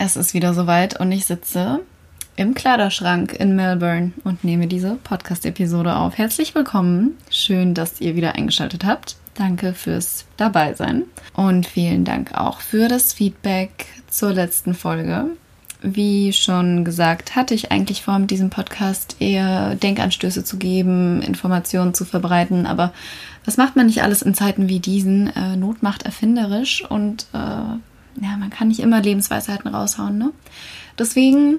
es ist wieder soweit und ich sitze im Kleiderschrank in Melbourne und nehme diese Podcast-Episode auf. Herzlich willkommen. Schön, dass ihr wieder eingeschaltet habt. Danke fürs Dabeisein und vielen Dank auch für das Feedback zur letzten Folge. Wie schon gesagt, hatte ich eigentlich vor, mit diesem Podcast eher Denkanstöße zu geben, Informationen zu verbreiten, aber was macht man nicht alles in Zeiten wie diesen? Äh, Not macht erfinderisch und äh, ja, man kann nicht immer Lebensweisheiten raushauen. Ne? Deswegen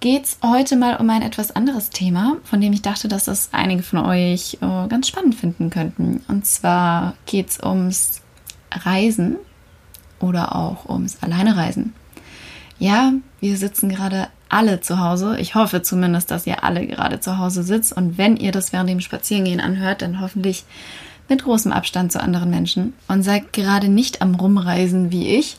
geht es heute mal um ein etwas anderes Thema, von dem ich dachte, dass das einige von euch äh, ganz spannend finden könnten. Und zwar geht es ums Reisen oder auch ums Alleinereisen. Ja, wir sitzen gerade alle zu Hause. Ich hoffe zumindest, dass ihr alle gerade zu Hause sitzt. Und wenn ihr das während dem Spazierengehen anhört, dann hoffentlich mit großem Abstand zu anderen Menschen und seid gerade nicht am Rumreisen wie ich,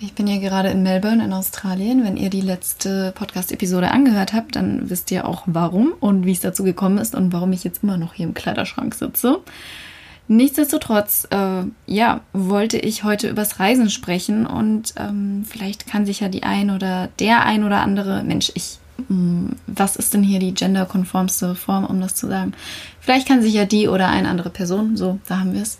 ich bin ja gerade in Melbourne in Australien. Wenn ihr die letzte Podcast-Episode angehört habt, dann wisst ihr auch warum und wie es dazu gekommen ist und warum ich jetzt immer noch hier im Kleiderschrank sitze. Nichtsdestotrotz, äh, ja, wollte ich heute übers Reisen sprechen und ähm, vielleicht kann sich ja die ein oder der ein oder andere Mensch, ich, mh, mm, was ist denn hier die genderkonformste Form, um das zu sagen? Vielleicht kann sich ja die oder eine andere Person, so, da haben wir es,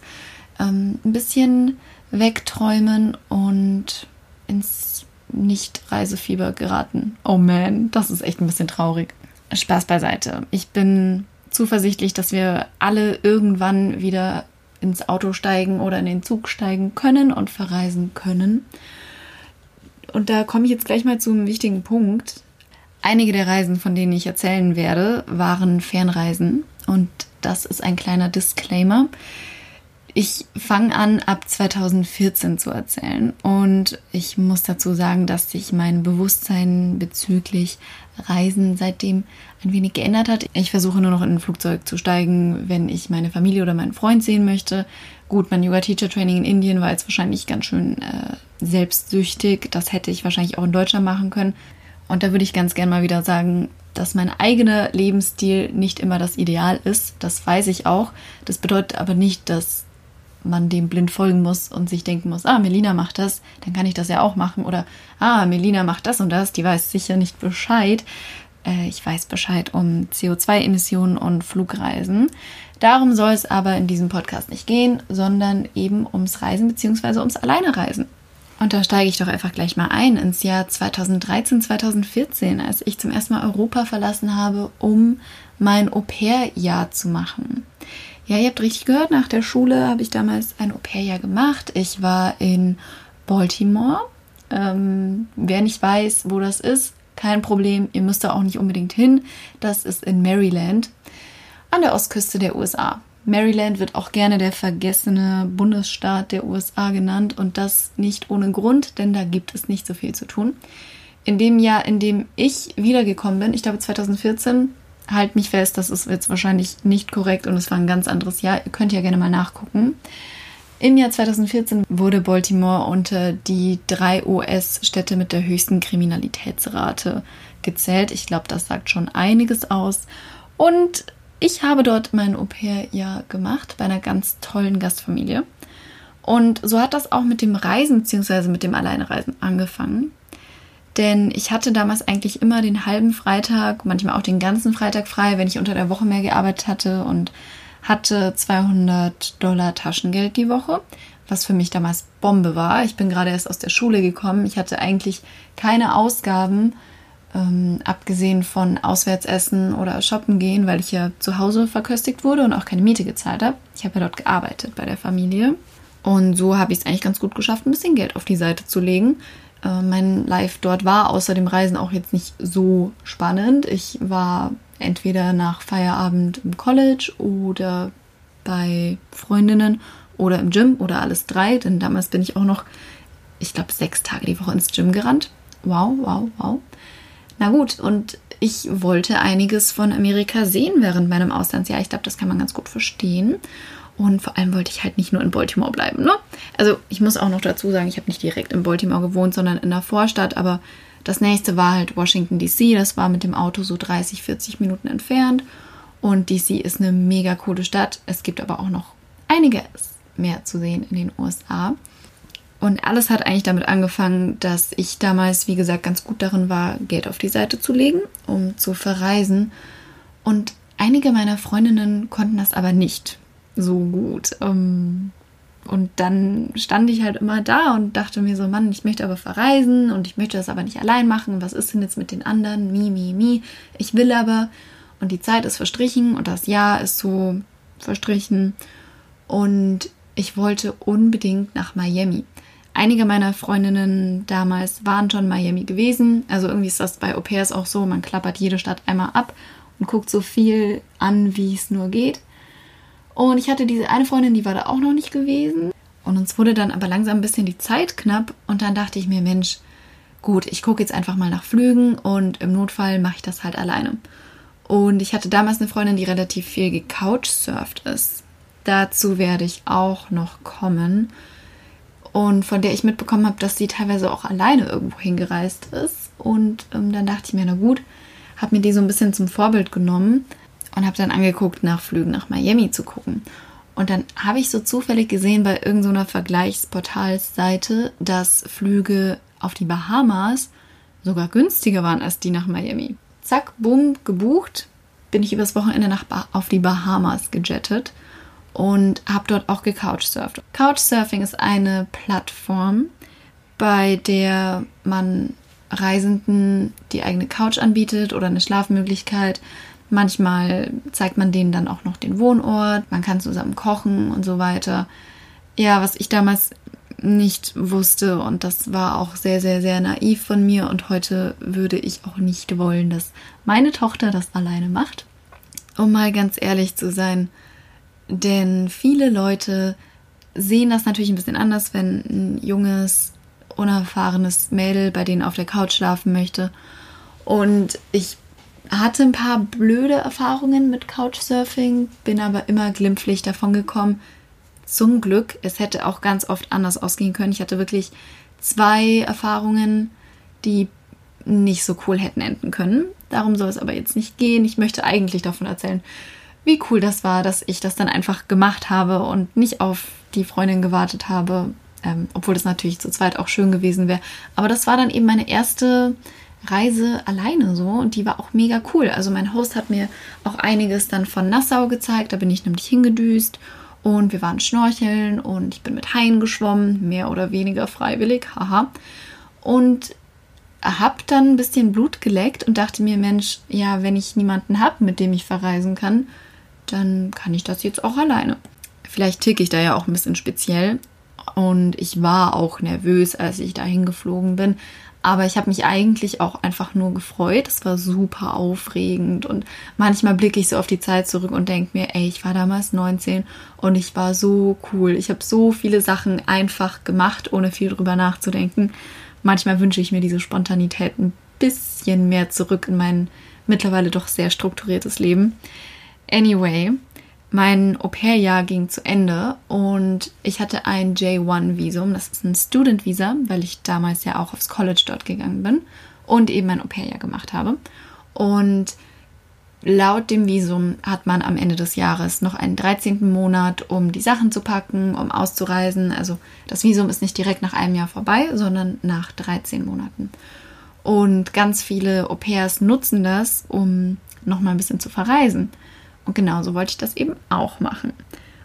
ähm, ein bisschen wegträumen und ins Nicht-Reisefieber geraten. Oh man, das ist echt ein bisschen traurig. Spaß beiseite. Ich bin zuversichtlich, dass wir alle irgendwann wieder ins Auto steigen oder in den Zug steigen können und verreisen können. Und da komme ich jetzt gleich mal zum wichtigen Punkt. Einige der Reisen, von denen ich erzählen werde, waren Fernreisen. Und das ist ein kleiner Disclaimer. Ich fange an, ab 2014 zu erzählen. Und ich muss dazu sagen, dass sich mein Bewusstsein bezüglich Reisen seitdem ein wenig geändert hat. Ich versuche nur noch in ein Flugzeug zu steigen, wenn ich meine Familie oder meinen Freund sehen möchte. Gut, mein Yoga-Teacher-Training in Indien war jetzt wahrscheinlich ganz schön äh, selbstsüchtig. Das hätte ich wahrscheinlich auch in Deutschland machen können. Und da würde ich ganz gerne mal wieder sagen, dass mein eigener Lebensstil nicht immer das Ideal ist. Das weiß ich auch. Das bedeutet aber nicht, dass man dem blind folgen muss und sich denken muss, ah, Melina macht das, dann kann ich das ja auch machen. Oder, ah, Melina macht das und das, die weiß sicher nicht Bescheid. Äh, ich weiß Bescheid um CO2-Emissionen und Flugreisen. Darum soll es aber in diesem Podcast nicht gehen, sondern eben ums Reisen bzw. ums Alleinereisen. Und da steige ich doch einfach gleich mal ein ins Jahr 2013, 2014, als ich zum ersten Mal Europa verlassen habe, um mein Au-pair-Jahr zu machen. Ja, ihr habt richtig gehört, nach der Schule habe ich damals ein Au-pair-Jahr gemacht. Ich war in Baltimore. Ähm, wer nicht weiß, wo das ist, kein Problem. Ihr müsst da auch nicht unbedingt hin. Das ist in Maryland, an der Ostküste der USA. Maryland wird auch gerne der vergessene Bundesstaat der USA genannt und das nicht ohne Grund, denn da gibt es nicht so viel zu tun. In dem Jahr, in dem ich wiedergekommen bin, ich glaube 2014, halt mich fest, das ist jetzt wahrscheinlich nicht korrekt und es war ein ganz anderes Jahr. Ihr könnt ja gerne mal nachgucken. Im Jahr 2014 wurde Baltimore unter die drei US-Städte mit der höchsten Kriminalitätsrate gezählt. Ich glaube, das sagt schon einiges aus. Und ich habe dort mein Au-pair-Jahr gemacht bei einer ganz tollen Gastfamilie. Und so hat das auch mit dem Reisen bzw. mit dem Alleinereisen angefangen. Denn ich hatte damals eigentlich immer den halben Freitag, manchmal auch den ganzen Freitag frei, wenn ich unter der Woche mehr gearbeitet hatte und hatte 200 Dollar Taschengeld die Woche, was für mich damals Bombe war. Ich bin gerade erst aus der Schule gekommen. Ich hatte eigentlich keine Ausgaben, ähm, abgesehen von Auswärtsessen oder shoppen gehen, weil ich ja zu Hause verköstigt wurde und auch keine Miete gezahlt habe. Ich habe ja dort gearbeitet bei der Familie. Und so habe ich es eigentlich ganz gut geschafft, ein bisschen Geld auf die Seite zu legen, äh, mein Live dort war außer dem Reisen auch jetzt nicht so spannend. Ich war entweder nach Feierabend im College oder bei Freundinnen oder im Gym oder alles drei, denn damals bin ich auch noch, ich glaube, sechs Tage die Woche ins Gym gerannt. Wow, wow, wow. Na gut, und ich wollte einiges von Amerika sehen während meinem Auslandsjahr. Ich glaube, das kann man ganz gut verstehen. Und vor allem wollte ich halt nicht nur in Baltimore bleiben. Ne? Also ich muss auch noch dazu sagen, ich habe nicht direkt in Baltimore gewohnt, sondern in der Vorstadt. Aber das nächste war halt Washington DC. Das war mit dem Auto so 30, 40 Minuten entfernt. Und DC ist eine mega coole Stadt. Es gibt aber auch noch einiges mehr zu sehen in den USA. Und alles hat eigentlich damit angefangen, dass ich damals, wie gesagt, ganz gut darin war, Geld auf die Seite zu legen, um zu verreisen. Und einige meiner Freundinnen konnten das aber nicht so gut. Ähm, und dann stand ich halt immer da und dachte mir so, Mann, ich möchte aber verreisen und ich möchte das aber nicht allein machen. Was ist denn jetzt mit den anderen? Mi, mi, mi. Ich will aber. Und die Zeit ist verstrichen und das Jahr ist so verstrichen. Und ich wollte unbedingt nach Miami. Einige meiner Freundinnen damals waren schon Miami gewesen. Also irgendwie ist das bei Au pairs auch so. Man klappert jede Stadt einmal ab und guckt so viel an, wie es nur geht. Und ich hatte diese eine Freundin, die war da auch noch nicht gewesen. Und uns wurde dann aber langsam ein bisschen die Zeit knapp. Und dann dachte ich mir, Mensch, gut, ich gucke jetzt einfach mal nach Flügen und im Notfall mache ich das halt alleine. Und ich hatte damals eine Freundin, die relativ viel gecouchsurft ist. Dazu werde ich auch noch kommen. Und von der ich mitbekommen habe, dass sie teilweise auch alleine irgendwo hingereist ist. Und ähm, dann dachte ich mir, na gut, habe mir die so ein bisschen zum Vorbild genommen und habe dann angeguckt, nach Flügen nach Miami zu gucken. Und dann habe ich so zufällig gesehen bei irgendeiner so Vergleichsportalsseite, dass Flüge auf die Bahamas sogar günstiger waren als die nach Miami. Zack, bumm, gebucht, bin ich übers Wochenende nach ba auf die Bahamas gejettet und habe dort auch gecouchsurft. Couchsurfing ist eine Plattform, bei der man Reisenden die eigene Couch anbietet oder eine Schlafmöglichkeit Manchmal zeigt man denen dann auch noch den Wohnort, man kann zusammen kochen und so weiter. Ja, was ich damals nicht wusste und das war auch sehr, sehr, sehr naiv von mir und heute würde ich auch nicht wollen, dass meine Tochter das alleine macht. Um mal ganz ehrlich zu sein, denn viele Leute sehen das natürlich ein bisschen anders, wenn ein junges, unerfahrenes Mädel bei denen auf der Couch schlafen möchte. Und ich hatte ein paar blöde Erfahrungen mit Couchsurfing, bin aber immer glimpflich davon gekommen. Zum Glück, es hätte auch ganz oft anders ausgehen können. Ich hatte wirklich zwei Erfahrungen, die nicht so cool hätten enden können. Darum soll es aber jetzt nicht gehen. Ich möchte eigentlich davon erzählen, wie cool das war, dass ich das dann einfach gemacht habe und nicht auf die Freundin gewartet habe, ähm, obwohl das natürlich zu zweit auch schön gewesen wäre. Aber das war dann eben meine erste Reise alleine so und die war auch mega cool. Also mein Host hat mir auch einiges dann von Nassau gezeigt, da bin ich nämlich hingedüst und wir waren schnorcheln und ich bin mit Haien geschwommen, mehr oder weniger freiwillig, haha. Und hab dann ein bisschen Blut geleckt und dachte mir, Mensch, ja, wenn ich niemanden habe, mit dem ich verreisen kann, dann kann ich das jetzt auch alleine. Vielleicht ticke ich da ja auch ein bisschen speziell. Und ich war auch nervös, als ich dahin geflogen bin. Aber ich habe mich eigentlich auch einfach nur gefreut. Es war super aufregend und manchmal blicke ich so auf die Zeit zurück und denke mir, ey, ich war damals 19 und ich war so cool. Ich habe so viele Sachen einfach gemacht, ohne viel drüber nachzudenken. Manchmal wünsche ich mir diese Spontanität ein bisschen mehr zurück in mein mittlerweile doch sehr strukturiertes Leben. Anyway, mein Au-pair-Jahr ging zu Ende und ich hatte ein J1-Visum. Das ist ein Student-Visa, weil ich damals ja auch aufs College dort gegangen bin und eben mein Au-pair-Jahr gemacht habe. Und laut dem Visum hat man am Ende des Jahres noch einen 13. Monat, um die Sachen zu packen, um auszureisen. Also das Visum ist nicht direkt nach einem Jahr vorbei, sondern nach 13 Monaten. Und ganz viele Au-pairs nutzen das, um nochmal ein bisschen zu verreisen. Und genauso wollte ich das eben auch machen.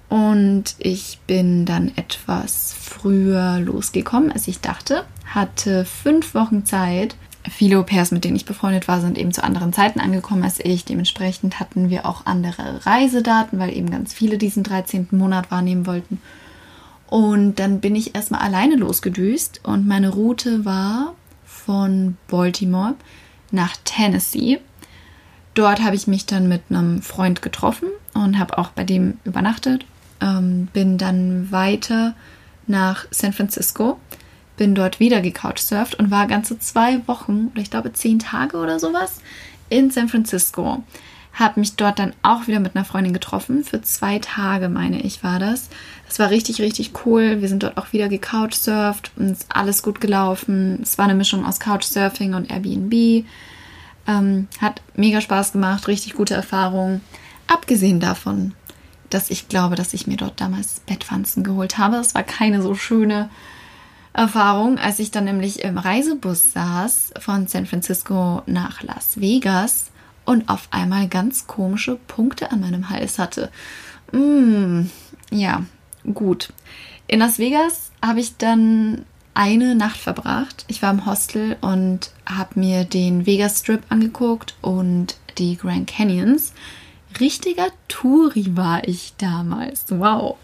Und ich bin dann etwas früher losgekommen, als ich dachte, hatte fünf Wochen Zeit. Viele Au-pairs, mit denen ich befreundet war, sind eben zu anderen Zeiten angekommen als ich. Dementsprechend hatten wir auch andere Reisedaten, weil eben ganz viele diesen 13. Monat wahrnehmen wollten. Und dann bin ich erstmal alleine losgedüst und meine Route war von Baltimore nach Tennessee. Dort habe ich mich dann mit einem Freund getroffen und habe auch bei dem übernachtet. Ähm, bin dann weiter nach San Francisco, bin dort wieder gecouchsurft und war ganze zwei Wochen oder ich glaube zehn Tage oder sowas in San Francisco. Habe mich dort dann auch wieder mit einer Freundin getroffen. Für zwei Tage, meine ich, war das. Das war richtig, richtig cool. Wir sind dort auch wieder gecouchsurft und ist alles gut gelaufen. Es war eine Mischung aus Couchsurfing und Airbnb. Ähm, hat mega Spaß gemacht, richtig gute Erfahrung. Abgesehen davon, dass ich glaube, dass ich mir dort damals Bettwanzen geholt habe. Es war keine so schöne Erfahrung, als ich dann nämlich im Reisebus saß von San Francisco nach Las Vegas und auf einmal ganz komische Punkte an meinem Hals hatte. Mm, ja, gut. In Las Vegas habe ich dann eine Nacht verbracht. Ich war im Hostel und habe mir den Vegas Strip angeguckt und die Grand Canyons. Richtiger Touri war ich damals. Wow.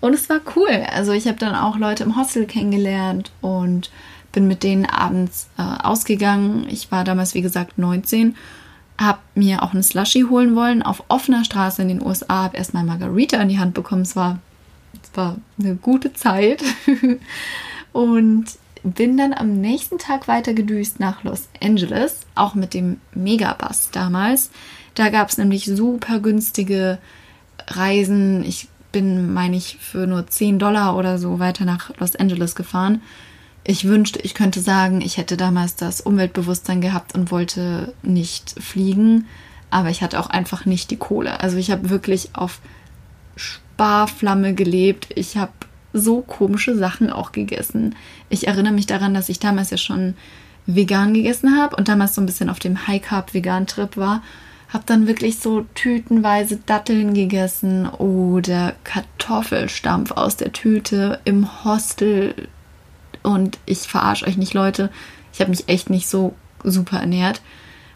Und es war cool. Also ich habe dann auch Leute im Hostel kennengelernt und bin mit denen abends äh, ausgegangen. Ich war damals, wie gesagt, 19 habe mir auch einen Slushy holen wollen auf offener Straße in den USA, habe erstmal Margarita in die Hand bekommen. Es war, es war eine gute Zeit. und bin dann am nächsten Tag weiter gedüst nach Los Angeles, auch mit dem Megabus damals. Da gab es nämlich super günstige Reisen. Ich bin, meine ich, für nur 10 Dollar oder so weiter nach Los Angeles gefahren. Ich wünschte, ich könnte sagen, ich hätte damals das Umweltbewusstsein gehabt und wollte nicht fliegen, aber ich hatte auch einfach nicht die Kohle. Also ich habe wirklich auf Sparflamme gelebt. Ich habe so komische Sachen auch gegessen. Ich erinnere mich daran, dass ich damals ja schon vegan gegessen habe und damals so ein bisschen auf dem High Carb Vegan Trip war. Habe dann wirklich so tütenweise Datteln gegessen oder Kartoffelstampf aus der Tüte im Hostel. Und ich verarsche euch nicht, Leute. Ich habe mich echt nicht so super ernährt.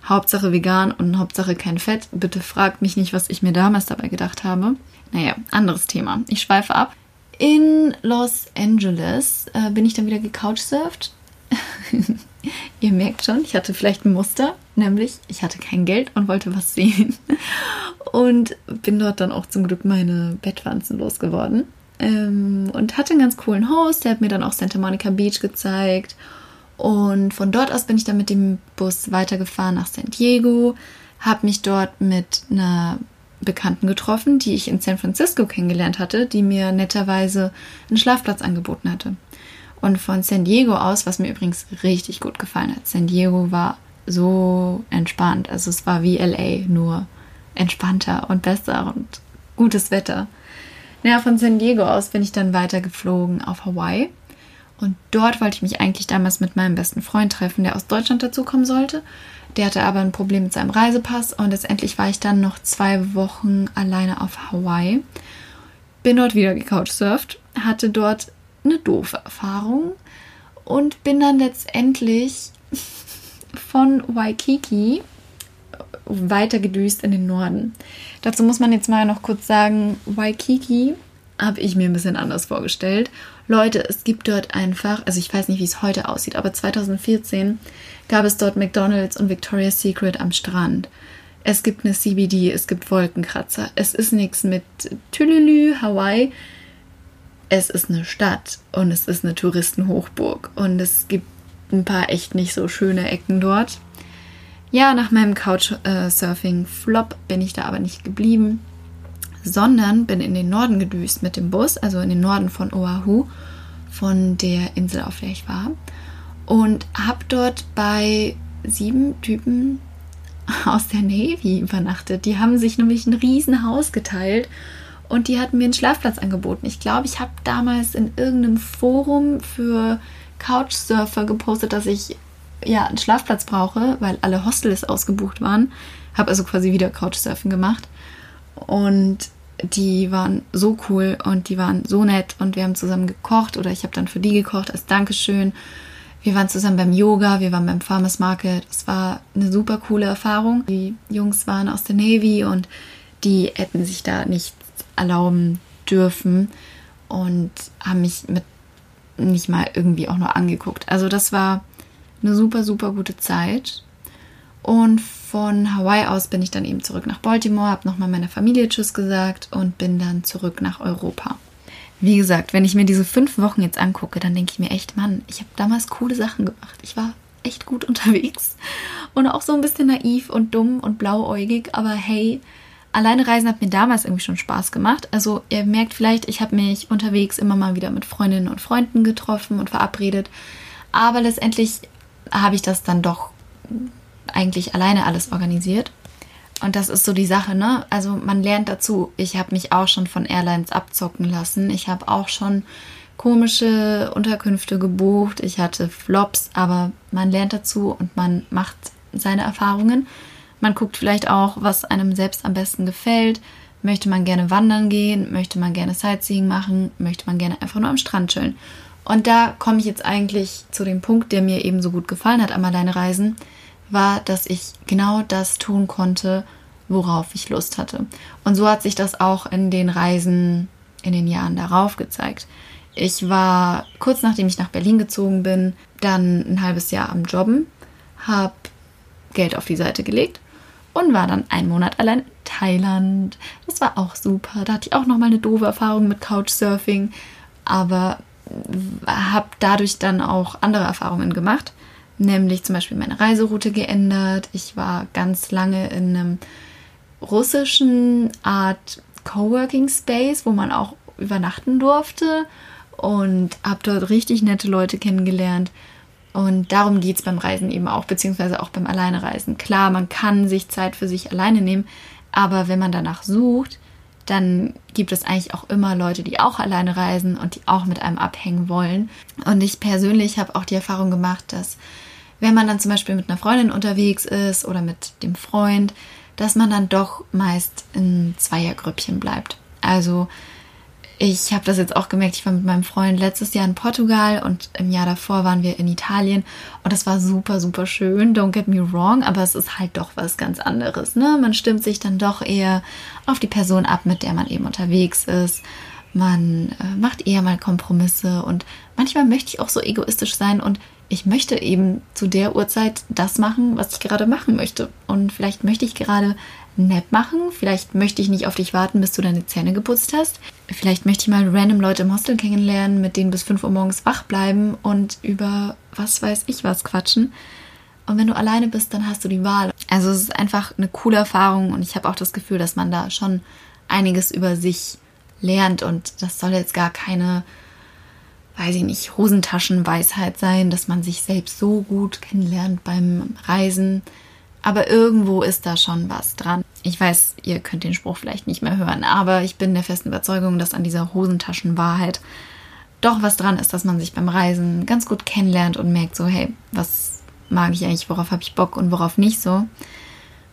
Hauptsache vegan und Hauptsache kein Fett. Bitte fragt mich nicht, was ich mir damals dabei gedacht habe. Naja, anderes Thema. Ich schweife ab. In Los Angeles äh, bin ich dann wieder gecouchsurft. Ihr merkt schon, ich hatte vielleicht ein Muster, nämlich ich hatte kein Geld und wollte was sehen. Und bin dort dann auch zum Glück meine Bettwanzen losgeworden. Ähm, und hatte einen ganz coolen Host, der hat mir dann auch Santa Monica Beach gezeigt. Und von dort aus bin ich dann mit dem Bus weitergefahren nach San Diego, habe mich dort mit einer Bekannten getroffen, die ich in San Francisco kennengelernt hatte, die mir netterweise einen Schlafplatz angeboten hatte. Und von San Diego aus, was mir übrigens richtig gut gefallen hat, San Diego war so entspannt. Also es war wie LA, nur entspannter und besser und gutes Wetter. Naja, von San Diego aus bin ich dann weitergeflogen auf Hawaii. Und dort wollte ich mich eigentlich damals mit meinem besten Freund treffen, der aus Deutschland dazukommen sollte. Der hatte aber ein Problem mit seinem Reisepass und letztendlich war ich dann noch zwei Wochen alleine auf Hawaii. Bin dort wieder gecouchsurft, hatte dort eine doofe Erfahrung und bin dann letztendlich von Waikiki weitergedüst in den Norden. Dazu muss man jetzt mal noch kurz sagen, Waikiki habe ich mir ein bisschen anders vorgestellt. Leute, es gibt dort einfach, also ich weiß nicht, wie es heute aussieht, aber 2014 gab es dort McDonald's und Victoria's Secret am Strand. Es gibt eine CBD, es gibt Wolkenkratzer. Es ist nichts mit Tülülü, Hawaii. Es ist eine Stadt und es ist eine Touristenhochburg und es gibt ein paar echt nicht so schöne Ecken dort. Ja, nach meinem Couchsurfing-Flop bin ich da aber nicht geblieben, sondern bin in den Norden gedüst mit dem Bus, also in den Norden von Oahu, von der Insel, auf der ich war und habe dort bei sieben Typen aus der Navy übernachtet. Die haben sich nämlich ein Riesenhaus geteilt und die hatten mir einen Schlafplatz angeboten. Ich glaube, ich habe damals in irgendeinem Forum für Couchsurfer gepostet, dass ich ja einen Schlafplatz brauche, weil alle Hostels ausgebucht waren. Habe also quasi wieder Couchsurfen gemacht und die waren so cool und die waren so nett und wir haben zusammen gekocht oder ich habe dann für die gekocht als Dankeschön wir waren zusammen beim Yoga, wir waren beim Farmers Market. Es war eine super coole Erfahrung. Die Jungs waren aus der Navy und die hätten sich da nichts erlauben dürfen und haben mich mit nicht mal irgendwie auch nur angeguckt. Also das war eine super, super gute Zeit. Und von Hawaii aus bin ich dann eben zurück nach Baltimore, habe nochmal meiner Familie Tschüss gesagt und bin dann zurück nach Europa. Wie gesagt, wenn ich mir diese fünf Wochen jetzt angucke, dann denke ich mir echt, Mann, ich habe damals coole Sachen gemacht. Ich war echt gut unterwegs und auch so ein bisschen naiv und dumm und blauäugig, aber hey, alleine Reisen hat mir damals irgendwie schon Spaß gemacht. Also ihr merkt vielleicht, ich habe mich unterwegs immer mal wieder mit Freundinnen und Freunden getroffen und verabredet, aber letztendlich habe ich das dann doch eigentlich alleine alles organisiert. Und das ist so die Sache, ne? Also man lernt dazu. Ich habe mich auch schon von Airlines abzocken lassen. Ich habe auch schon komische Unterkünfte gebucht, ich hatte Flops, aber man lernt dazu und man macht seine Erfahrungen. Man guckt vielleicht auch, was einem selbst am besten gefällt. Möchte man gerne wandern gehen? Möchte man gerne Sightseeing machen? Möchte man gerne einfach nur am Strand chillen? Und da komme ich jetzt eigentlich zu dem Punkt, der mir eben so gut gefallen hat am Alleinereisen, war, dass ich genau das tun konnte, worauf ich Lust hatte. Und so hat sich das auch in den Reisen in den Jahren darauf gezeigt. Ich war kurz nachdem ich nach Berlin gezogen bin, dann ein halbes Jahr am Jobben, habe Geld auf die Seite gelegt und war dann einen Monat allein in Thailand. Das war auch super. Da hatte ich auch noch mal eine doofe Erfahrung mit Couchsurfing, aber habe dadurch dann auch andere Erfahrungen gemacht, nämlich zum Beispiel meine Reiseroute geändert. Ich war ganz lange in einem russischen Art Coworking Space, wo man auch übernachten durfte und habe dort richtig nette Leute kennengelernt. Und darum geht es beim Reisen eben auch, beziehungsweise auch beim Alleinereisen. Klar, man kann sich Zeit für sich alleine nehmen, aber wenn man danach sucht, dann gibt es eigentlich auch immer Leute, die auch alleine reisen und die auch mit einem abhängen wollen. Und ich persönlich habe auch die Erfahrung gemacht, dass wenn man dann zum Beispiel mit einer Freundin unterwegs ist oder mit dem Freund, dass man dann doch meist in Zweiergrüppchen bleibt. Also ich habe das jetzt auch gemerkt, ich war mit meinem Freund letztes Jahr in Portugal und im Jahr davor waren wir in Italien und das war super, super schön, don't get me wrong, aber es ist halt doch was ganz anderes. Ne? Man stimmt sich dann doch eher auf die Person ab, mit der man eben unterwegs ist. Man äh, macht eher mal Kompromisse und manchmal möchte ich auch so egoistisch sein und ich möchte eben zu der Uhrzeit das machen, was ich gerade machen möchte. Und vielleicht möchte ich gerade nett machen. Vielleicht möchte ich nicht auf dich warten, bis du deine Zähne geputzt hast. Vielleicht möchte ich mal random Leute im Hostel kennenlernen, mit denen bis 5 Uhr morgens wach bleiben und über was weiß ich was quatschen. Und wenn du alleine bist, dann hast du die Wahl. Also es ist einfach eine coole Erfahrung und ich habe auch das Gefühl, dass man da schon einiges über sich lernt und das soll jetzt gar keine, weiß ich nicht, Hosentaschenweisheit sein, dass man sich selbst so gut kennenlernt beim Reisen. Aber irgendwo ist da schon was dran. Ich weiß, ihr könnt den Spruch vielleicht nicht mehr hören, aber ich bin der festen Überzeugung, dass an dieser Hosentaschenwahrheit doch was dran ist, dass man sich beim Reisen ganz gut kennenlernt und merkt so, hey, was mag ich eigentlich, worauf habe ich Bock und worauf nicht so.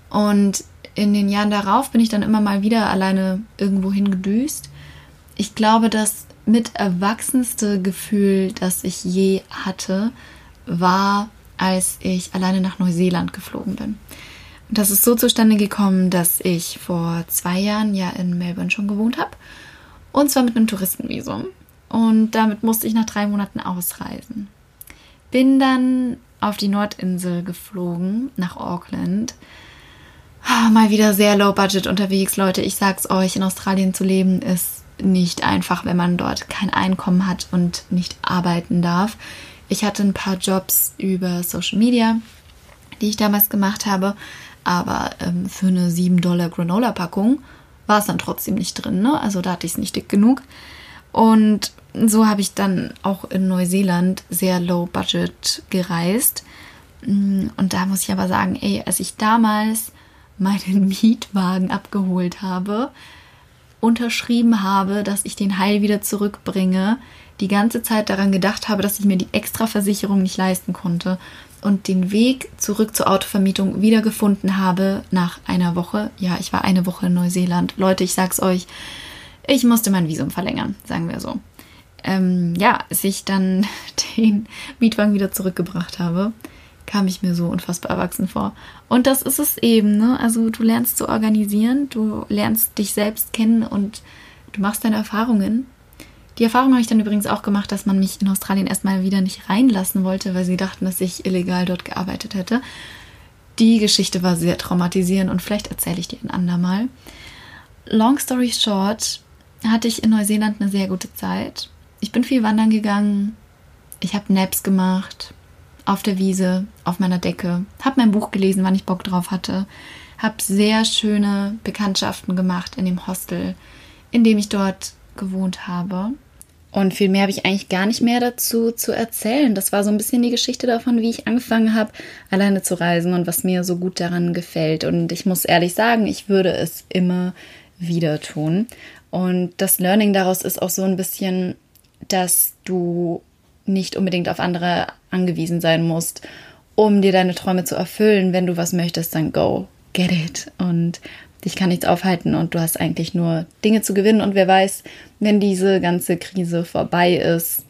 Und in den Jahren darauf bin ich dann immer mal wieder alleine irgendwo hingedüst. Ich glaube, das mit erwachsenste Gefühl, das ich je hatte, war als ich alleine nach Neuseeland geflogen bin. Und das ist so zustande gekommen, dass ich vor zwei Jahren ja in Melbourne schon gewohnt habe. Und zwar mit einem Touristenvisum. Und damit musste ich nach drei Monaten ausreisen. Bin dann auf die Nordinsel geflogen, nach Auckland. Ah, mal wieder sehr low budget unterwegs, Leute. Ich sag's euch, in Australien zu leben ist nicht einfach, wenn man dort kein Einkommen hat und nicht arbeiten darf. Ich hatte ein paar Jobs über Social Media, die ich damals gemacht habe, aber ähm, für eine 7 Dollar Granola-Packung war es dann trotzdem nicht drin. Ne? Also da hatte ich es nicht dick genug. Und so habe ich dann auch in Neuseeland sehr low budget gereist. Mm, und da muss ich aber sagen, ey, als ich damals meinen Mietwagen abgeholt habe, unterschrieben habe, dass ich den Heil wieder zurückbringe, die ganze Zeit daran gedacht habe, dass ich mir die Extraversicherung nicht leisten konnte und den Weg zurück zur Autovermietung wiedergefunden habe nach einer Woche. Ja, ich war eine Woche in Neuseeland. Leute, ich sag's euch, ich musste mein Visum verlängern, sagen wir so. Ähm, ja, als ich dann den Mietwagen wieder zurückgebracht habe, kam ich mir so unfassbar erwachsen vor. Und das ist es eben, ne? Also du lernst zu organisieren, du lernst dich selbst kennen und du machst deine Erfahrungen die Erfahrung habe ich dann übrigens auch gemacht, dass man mich in Australien erstmal wieder nicht reinlassen wollte, weil sie dachten, dass ich illegal dort gearbeitet hätte. Die Geschichte war sehr traumatisierend und vielleicht erzähle ich die ein andermal. Long story short, hatte ich in Neuseeland eine sehr gute Zeit. Ich bin viel wandern gegangen, ich habe Naps gemacht, auf der Wiese, auf meiner Decke, habe mein Buch gelesen, wann ich Bock drauf hatte, habe sehr schöne Bekanntschaften gemacht in dem Hostel, in dem ich dort gewohnt habe. Und viel mehr habe ich eigentlich gar nicht mehr dazu zu erzählen. Das war so ein bisschen die Geschichte davon, wie ich angefangen habe, alleine zu reisen und was mir so gut daran gefällt. Und ich muss ehrlich sagen, ich würde es immer wieder tun. Und das Learning daraus ist auch so ein bisschen, dass du nicht unbedingt auf andere angewiesen sein musst, um dir deine Träume zu erfüllen. Wenn du was möchtest, dann go, get it. Und dich kann nichts aufhalten und du hast eigentlich nur Dinge zu gewinnen. Und wer weiß, wenn diese ganze Krise vorbei ist,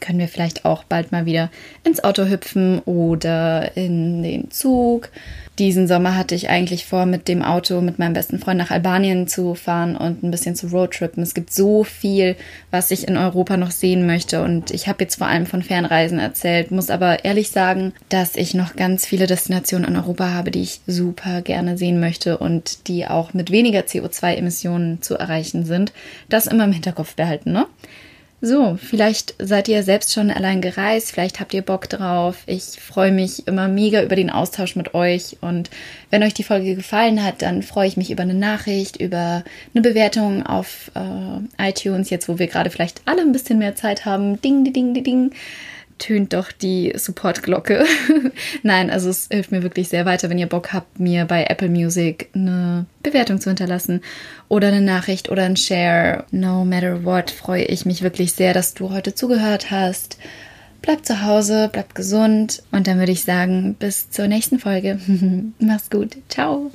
können wir vielleicht auch bald mal wieder ins Auto hüpfen oder in den Zug. Diesen Sommer hatte ich eigentlich vor, mit dem Auto mit meinem besten Freund nach Albanien zu fahren und ein bisschen zu Roadtrippen. Es gibt so viel, was ich in Europa noch sehen möchte und ich habe jetzt vor allem von Fernreisen erzählt, muss aber ehrlich sagen, dass ich noch ganz viele Destinationen in Europa habe, die ich super gerne sehen möchte und die auch mit weniger CO2-Emissionen zu erreichen sind. Das immer im Hinterkopf behalten, ne? So, vielleicht seid ihr selbst schon allein gereist, vielleicht habt ihr Bock drauf. Ich freue mich immer mega über den Austausch mit euch und wenn euch die Folge gefallen hat, dann freue ich mich über eine Nachricht, über eine Bewertung auf äh, iTunes, jetzt wo wir gerade vielleicht alle ein bisschen mehr Zeit haben. Ding, ding, ding, ding tönt doch die Supportglocke. Nein, also es hilft mir wirklich sehr weiter, wenn ihr Bock habt, mir bei Apple Music eine Bewertung zu hinterlassen oder eine Nachricht oder ein Share. No matter what, freue ich mich wirklich sehr, dass du heute zugehört hast. Bleib zu Hause, bleib gesund und dann würde ich sagen, bis zur nächsten Folge. Mach's gut. Ciao.